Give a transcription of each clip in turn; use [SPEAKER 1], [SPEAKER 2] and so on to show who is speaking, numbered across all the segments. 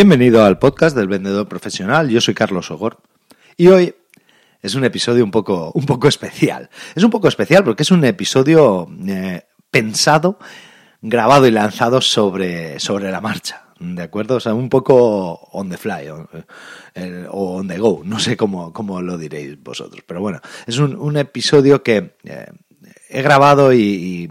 [SPEAKER 1] Bienvenido al podcast del vendedor profesional. Yo soy Carlos Ogor y hoy es un episodio un poco, un poco especial. Es un poco especial porque es un episodio eh, pensado, grabado y lanzado sobre, sobre la marcha. ¿De acuerdo? O sea, un poco on the fly o, eh, on the go. No sé cómo, cómo, lo diréis vosotros. Pero bueno, es un, un episodio que eh, he grabado y,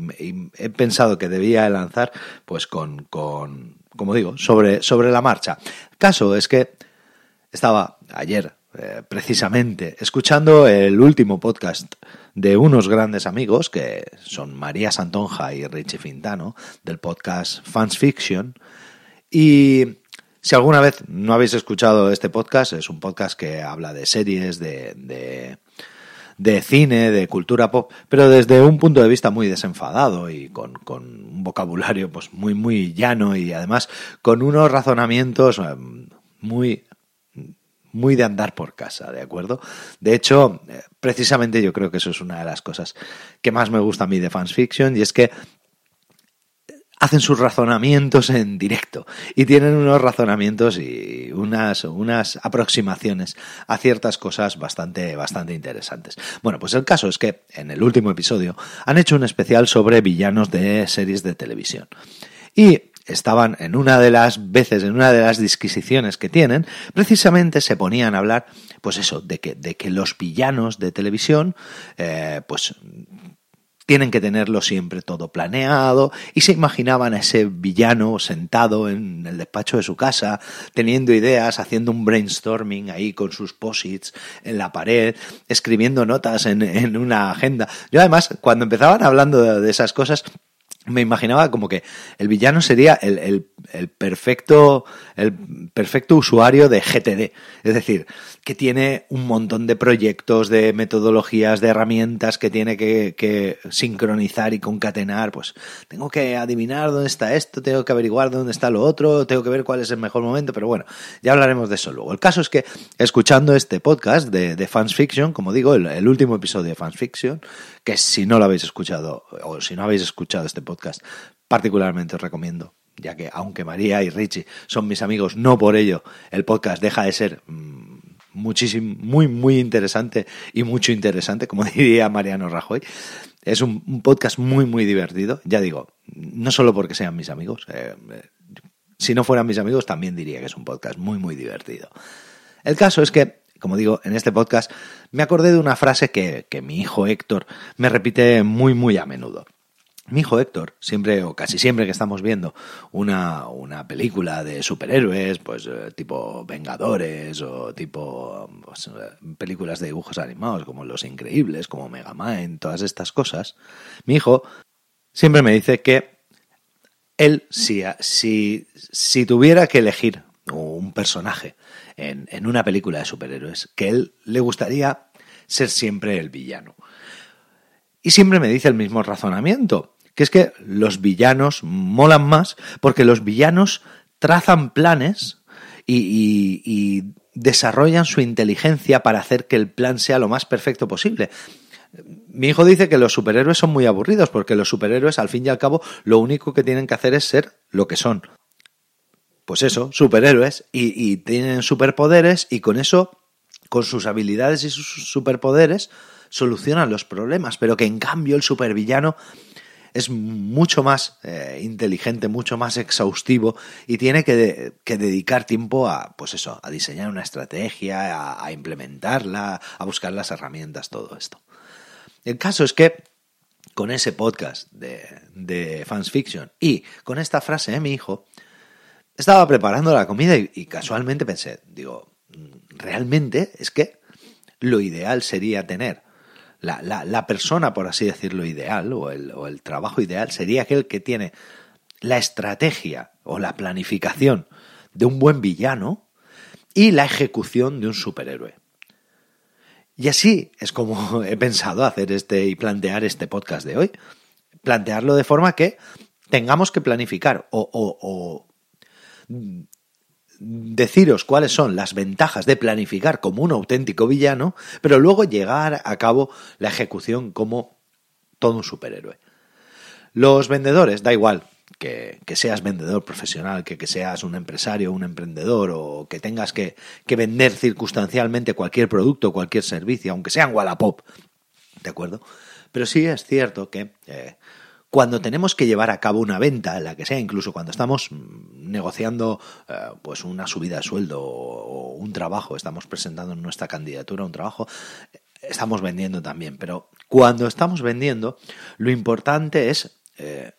[SPEAKER 1] he pensado que debía lanzar pues con, con como digo, sobre, sobre la marcha. Caso es que estaba ayer, eh, precisamente, escuchando el último podcast de unos grandes amigos, que son María Santonja y Richie Fintano, del podcast Fans Fiction, y si alguna vez no habéis escuchado este podcast, es un podcast que habla de series, de, de de cine, de cultura pop, pero desde un punto de vista muy desenfadado y con, con un vocabulario pues muy, muy llano y además con unos razonamientos muy muy de andar por casa, ¿de acuerdo? De hecho, precisamente yo creo que eso es una de las cosas que más me gusta a mí de Fans Fiction y es que hacen sus razonamientos en directo y tienen unos razonamientos y unas, unas aproximaciones a ciertas cosas bastante, bastante interesantes. Bueno, pues el caso es que en el último episodio han hecho un especial sobre villanos de series de televisión. Y estaban en una de las veces, en una de las disquisiciones que tienen, precisamente se ponían a hablar, pues eso, de que, de que los villanos de televisión, eh, pues tienen que tenerlo siempre todo planeado y se imaginaban a ese villano sentado en el despacho de su casa, teniendo ideas, haciendo un brainstorming ahí con sus posits en la pared, escribiendo notas en, en una agenda. Yo además, cuando empezaban hablando de, de esas cosas, me imaginaba como que el villano sería el, el, el, perfecto el perfecto usuario de GTD, es decir, que tiene un montón de proyectos, de metodologías, de herramientas que tiene que, que, sincronizar y concatenar, pues tengo que adivinar dónde está esto, tengo que averiguar dónde está lo otro, tengo que ver cuál es el mejor momento, pero bueno, ya hablaremos de eso luego. El caso es que escuchando este podcast de, de Fans Fiction, como digo, el, el último episodio de Fans Fiction, que si no lo habéis escuchado o si no habéis escuchado este podcast, particularmente os recomiendo, ya que aunque María y Richie son mis amigos, no por ello el podcast deja de ser mmm, muchísimo, muy, muy interesante y mucho interesante, como diría Mariano Rajoy. Es un, podcast muy, muy divertido, ya digo, no solo porque sean mis amigos, eh, si no fueran mis amigos también diría que es un podcast muy, muy divertido. El caso es que como digo, en este podcast me acordé de una frase que, que mi hijo Héctor me repite muy, muy a menudo. Mi hijo Héctor, siempre o casi siempre que estamos viendo una, una película de superhéroes, pues eh, tipo Vengadores o tipo pues, películas de dibujos animados como Los Increíbles, como Megamind, todas estas cosas, mi hijo siempre me dice que él, si, si, si tuviera que elegir un personaje en, en una película de superhéroes, que él le gustaría ser siempre el villano. Y siempre me dice el mismo razonamiento, que es que los villanos molan más porque los villanos trazan planes y, desarrollan su inteligencia para hacer que el plan sea lo más perfecto posible. Mi hijo dice que los superhéroes son muy aburridos porque los superhéroes al fin y al cabo lo único que tienen que hacer es ser lo que son. pues eso, superhéroes y tienen superpoderes y con eso, con sus habilidades y sus superpoderes, solucionan los problemas, pero que en cambio el supervillano es mucho más eh, inteligente, mucho más exhaustivo y tiene que, que, dedicar tiempo a, pues eso, a diseñar una estrategia, a, implementarla, a buscar las herramientas, todo esto. El caso es que con ese podcast de, de Fans Fiction y con esta frase de mi hijo, estaba preparando la comida y, y casualmente pensé, digo, realmente es que lo ideal sería tener la, la, persona, por así decirlo, ideal o el, o el trabajo ideal sería aquel que tiene la estrategia o la planificación de un buen villano y la ejecución de un superhéroe. Y así es como he pensado hacer este y plantear este podcast de hoy. Plantearlo de forma que tengamos que planificar o deciros cuáles son las ventajas de planificar como un auténtico villano, pero luego llegar a cabo la ejecución como todo un superhéroe. Los vendedores, da igual que, seas vendedor profesional, que, seas un empresario, un emprendedor o que tengas que, que vender circunstancialmente cualquier producto, cualquier servicio, aunque sea en Wallapop, ¿de acuerdo? Pero sí es cierto que eh, cuando tenemos que llevar a cabo una venta, la que sea, incluso cuando estamos negociando eh, pues una subida de sueldo o, un trabajo, estamos presentando nuestra candidatura a un trabajo, estamos vendiendo también. Pero cuando estamos vendiendo, lo importante es eh,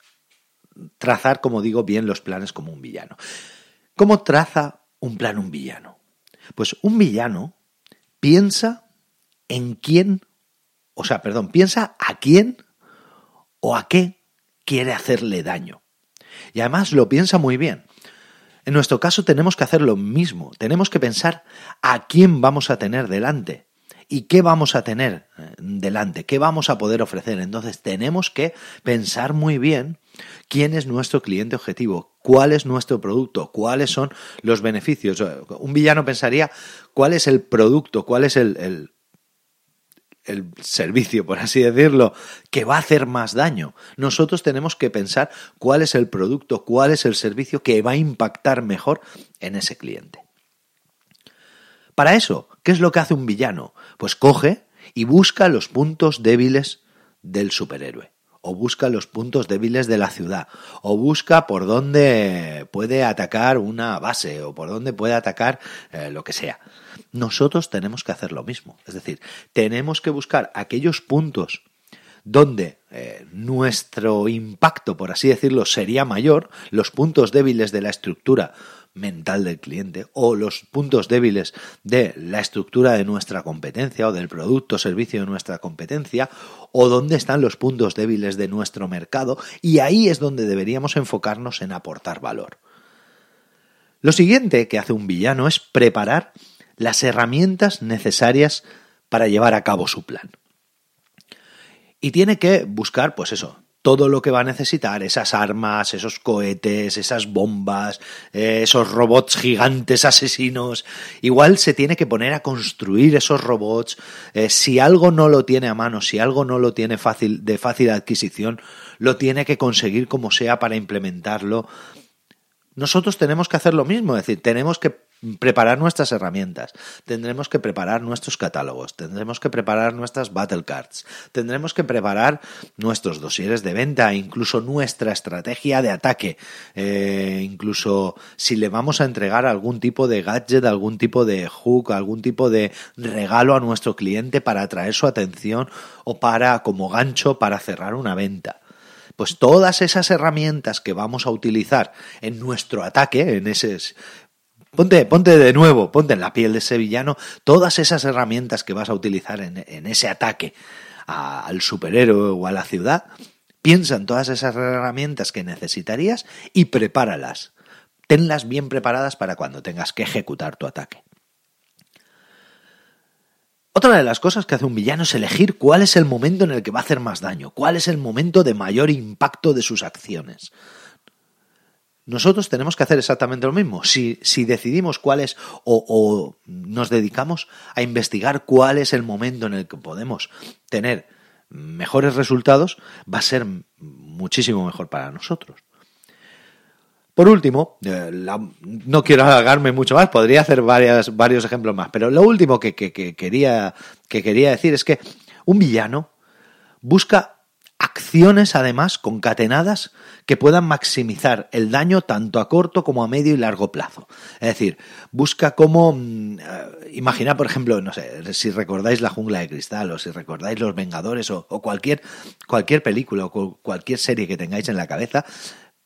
[SPEAKER 1] trazar, como digo, bien los planes como un villano. ¿Cómo traza un plan un villano? Pues un villano piensa en quién, o sea, perdón, piensa a quién o a qué quiere hacerle daño. Y además lo piensa muy bien. En nuestro caso tenemos que hacer lo mismo, tenemos que pensar a quién vamos a tener delante y qué vamos a tener eh, delante, qué vamos a poder ofrecer. Entonces tenemos que pensar muy bien quién es nuestro cliente objetivo, cuál es nuestro producto, cuáles son los beneficios. Un villano pensaría cuál es el producto, cuál es el, el el servicio, por así decirlo, que va a hacer más daño. Nosotros tenemos que pensar cuál es el producto, cuál es el servicio que va a impactar mejor en ese cliente. Para eso, ¿qué es lo que hace un villano? Pues coge y busca los puntos débiles del superhéroe o busca los puntos débiles de la ciudad, o busca por dónde puede atacar una base, o por dónde puede atacar eh, lo que sea. Nosotros tenemos que hacer lo mismo, es decir, tenemos que buscar aquellos puntos donde eh, nuestro impacto, por así decirlo, sería mayor, los puntos débiles de la estructura mental del cliente o los puntos débiles de la estructura de nuestra competencia o del producto o servicio de nuestra competencia o dónde están los puntos débiles de nuestro mercado y ahí es donde deberíamos enfocarnos en aportar valor. Lo siguiente que hace un villano es preparar las herramientas necesarias para llevar a cabo su plan. Y tiene que buscar, pues eso, todo lo que va a necesitar, esas armas, esos cohetes, esas bombas, eh, esos robots gigantes asesinos. Igual se tiene que poner a construir esos robots. Eh, si algo no lo tiene a mano, si algo no lo tiene fácil, de fácil adquisición, lo tiene que conseguir como sea para implementarlo. Nosotros tenemos que hacer lo mismo, es decir, tenemos que preparar nuestras herramientas, tendremos que preparar nuestros catálogos, tendremos que preparar nuestras battle cards, tendremos que preparar nuestros dosieres de venta, incluso nuestra estrategia de ataque, eh, incluso si le vamos a entregar algún tipo de gadget, algún tipo de hook, algún tipo de regalo a nuestro cliente para atraer su atención o para como gancho para cerrar una venta. Pues todas esas herramientas que vamos a utilizar en nuestro ataque, en ese Ponte, ponte de nuevo, ponte en la piel de ese villano todas esas herramientas que vas a utilizar en, ese ataque al superhéroe o a la ciudad. Piensa en todas esas herramientas que necesitarías y prepáralas. Tenlas bien preparadas para cuando tengas que ejecutar tu ataque. Otra de las cosas que hace un villano es elegir cuál es el momento en el que va a hacer más daño, cuál es el momento de mayor impacto de sus acciones. Nosotros tenemos que hacer exactamente lo mismo. Si, si decidimos cuál es o, nos dedicamos a investigar cuál es el momento en el que podemos tener mejores resultados, va a ser muchísimo mejor para nosotros. Por último, eh, no quiero alargarme mucho más, podría hacer varias, varios ejemplos más, pero lo último que, quería, que quería decir es que un villano busca acciones además concatenadas que puedan maximizar el daño tanto a corto como a medio y largo plazo. Es decir, busca cómo mm, eh, imaginar, por ejemplo, no sé, si recordáis La jungla de cristal o si recordáis Los Vengadores o, o cualquier, cualquier película o cualquier serie que tengáis en la cabeza,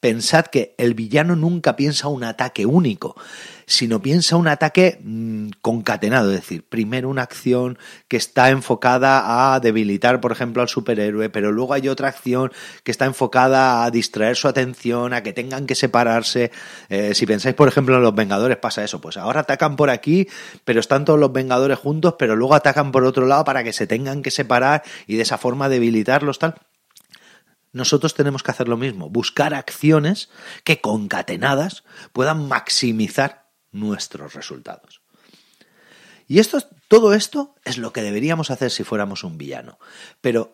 [SPEAKER 1] pensad que el villano nunca piensa un ataque único, sino piensa un ataque mm, concatenado, es decir, primero una acción que está enfocada a debilitar, por ejemplo, al superhéroe, pero luego hay otra acción que está enfocada a distraer su atención, a que tengan que separarse. Eh, si pensáis, por ejemplo, en los Vengadores pasa eso, pues ahora atacan por aquí, pero están todos los Vengadores juntos, pero luego atacan por otro lado para que se tengan que separar y de esa forma debilitarlos tal nosotros tenemos que hacer lo mismo, buscar acciones que concatenadas puedan maximizar nuestros resultados. Y esto, todo esto es lo que deberíamos hacer si fuéramos un villano. Pero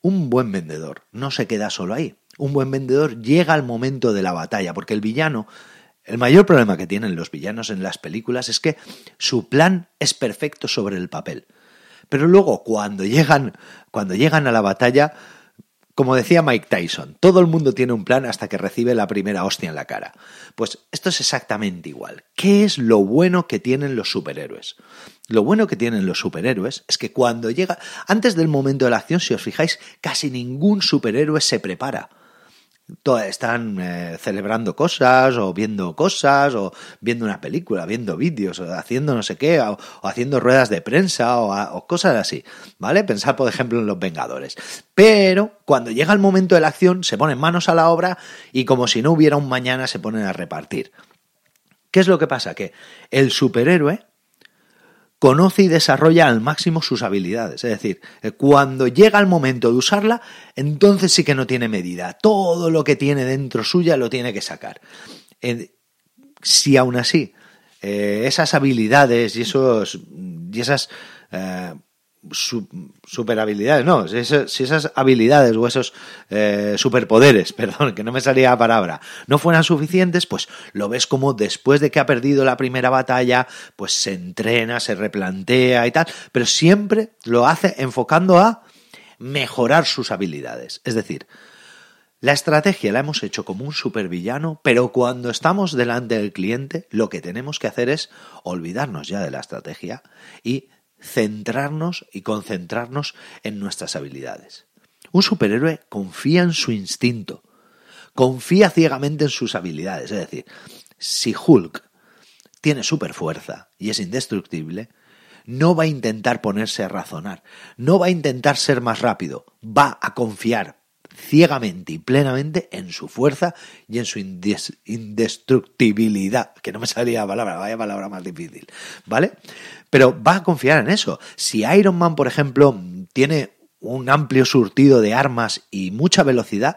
[SPEAKER 1] un buen vendedor no se queda solo ahí. Un buen vendedor llega al momento de la batalla, porque el villano, el mayor problema que tienen los villanos en las películas es que su plan es perfecto sobre el papel. Pero luego cuando llegan, cuando llegan a la batalla, como decía Mike Tyson, todo el mundo tiene un plan hasta que recibe la primera hostia en la cara. Pues esto es exactamente igual. ¿Qué es lo bueno que tienen los superhéroes? Lo bueno que tienen los superhéroes es que cuando llega, antes del momento de la acción, si os fijáis, casi ningún superhéroe se prepara están eh, celebrando cosas o viendo cosas o viendo una película, viendo vídeos o haciendo no sé qué o, haciendo ruedas de prensa o, cosas así, ¿vale? Pensar por ejemplo en los Vengadores. Pero cuando llega el momento de la acción se ponen manos a la obra y como si no hubiera un mañana se ponen a repartir. ¿Qué es lo que pasa? Que el superhéroe conoce y desarrolla al máximo sus habilidades. Es decir, eh, cuando llega el momento de usarla, entonces sí que no tiene medida. Todo lo que tiene dentro suya lo tiene que sacar. Si aún así eh, esas habilidades y, esos, y esas eh, super habilidades, no, si esas, habilidades o esos eh, superpoderes, perdón, que no me salía la palabra, no fueran suficientes, pues lo ves como después de que ha perdido la primera batalla, pues se entrena, se replantea y tal, pero siempre lo hace enfocando a mejorar sus habilidades. Es decir, la estrategia la hemos hecho como un supervillano, pero cuando estamos delante del cliente, lo que tenemos que hacer es olvidarnos ya de la estrategia y centrarnos y concentrarnos en nuestras habilidades. Un superhéroe confía en su instinto, confía ciegamente en sus habilidades. Es decir, si Hulk tiene super fuerza y es indestructible, no va a intentar ponerse a razonar, no va a intentar ser más rápido, va a confiar ciegamente y plenamente en su fuerza y en su indestructibilidad, que no me salía la palabra, vaya palabra más difícil, ¿vale? Pero va a confiar en eso. Si Iron Man, por ejemplo, tiene un amplio surtido de armas y mucha velocidad,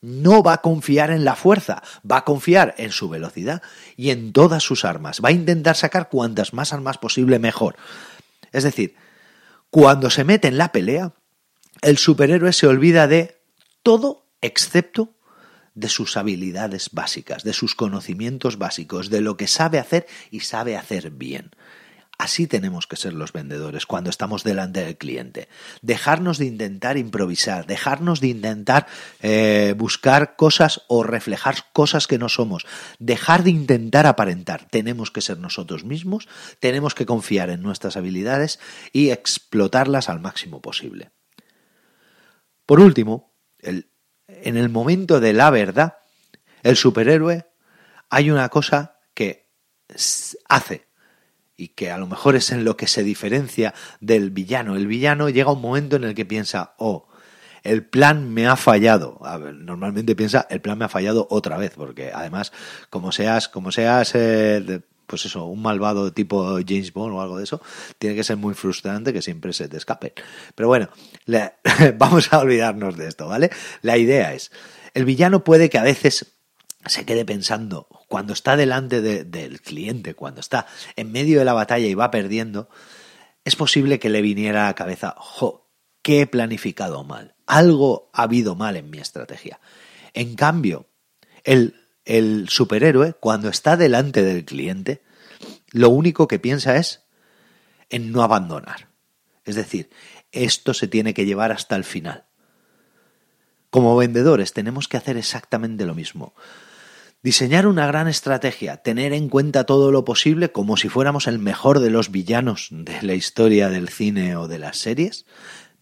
[SPEAKER 1] no va a confiar en la fuerza, va a confiar en su velocidad y en todas sus armas. Va a intentar sacar cuantas más armas posible mejor. Es decir, cuando se mete en la pelea, el superhéroe se olvida de todo excepto de sus habilidades básicas, de sus conocimientos básicos, de lo que sabe hacer y sabe hacer bien. Así tenemos que ser los vendedores cuando estamos delante del cliente. Dejarnos de intentar improvisar, dejarnos de intentar eh, buscar cosas o reflejar cosas que no somos, dejar de intentar aparentar. Tenemos que ser nosotros mismos, tenemos que confiar en nuestras habilidades y explotarlas al máximo posible. Por último, en el momento de la verdad, el superhéroe, hay una cosa que hace y que a lo mejor es en lo que se diferencia del villano. El villano llega un momento en el que piensa, oh, el plan me ha fallado. normalmente piensa, el plan me ha fallado otra vez, porque además, como seas, como seas eh, pues eso, un malvado tipo James Bond o algo de eso, tiene que ser muy frustrante que siempre se te escape. Pero bueno, vamos a olvidarnos de esto, ¿vale? La idea es, el villano puede que a veces se quede pensando, cuando está delante del cliente, cuando está en medio de la batalla y va perdiendo, es posible que le viniera a la cabeza, jo, ¿qué he planificado mal? Algo ha habido mal en mi estrategia. En cambio, el el superhéroe, cuando está delante del cliente, lo único que piensa es en no abandonar. Es decir, esto se tiene que llevar hasta el final. Como vendedores tenemos que hacer exactamente lo mismo. Diseñar una gran estrategia, tener en cuenta todo lo posible como si fuéramos el mejor de los villanos de la historia del cine o de las series,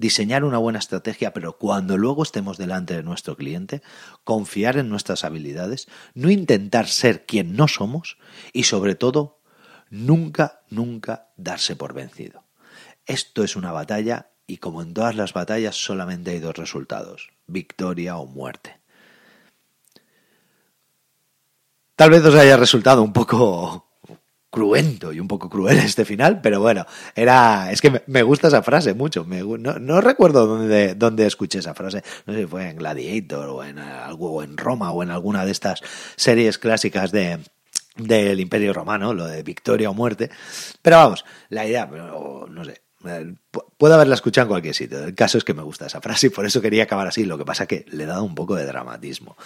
[SPEAKER 1] diseñar una buena estrategia, pero cuando luego estemos delante de nuestro cliente, confiar en nuestras habilidades, no intentar ser quien no somos y sobre todo, nunca, nunca darse por vencido. Esto es una batalla y como en todas las batallas solamente hay dos resultados, victoria o muerte. Tal vez os haya resultado un poco cruento y un poco cruel este final, pero bueno, era, es que me, gusta esa frase mucho. no, recuerdo dónde, dónde escuché esa frase. No sé si fue en Gladiator o en algo, en Roma o en alguna de estas series clásicas de, del Imperio Romano, lo de victoria o muerte. Pero vamos, la idea, no sé, Puedo haberla escuchado en cualquier sitio. El caso es que me gusta esa frase y por eso quería acabar así. Lo que pasa que le he dado un poco de dramatismo.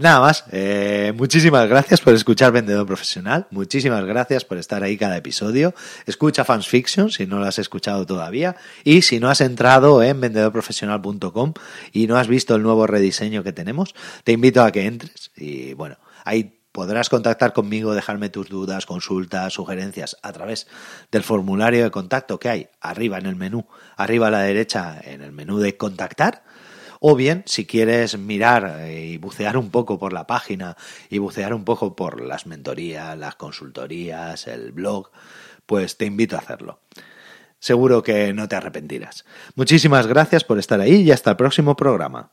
[SPEAKER 1] Nada más, eh, muchísimas gracias por escuchar Vendedor Profesional, muchísimas gracias por estar ahí cada episodio. Escucha Fans Fiction si no lo has escuchado todavía y si no has entrado en vendedorprofesional.com y no has visto el nuevo rediseño que tenemos, te invito a que entres y bueno, ahí podrás contactar conmigo, dejarme tus dudas, consultas, sugerencias a través del formulario de contacto que hay arriba en el menú, arriba a la derecha en el menú de contactar. O bien, si quieres mirar y bucear un poco por la página y bucear un poco por las mentorías, las consultorías, el blog, pues te invito a hacerlo. Seguro que no te arrepentirás. Muchísimas gracias por estar ahí y hasta el próximo programa.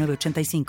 [SPEAKER 2] 85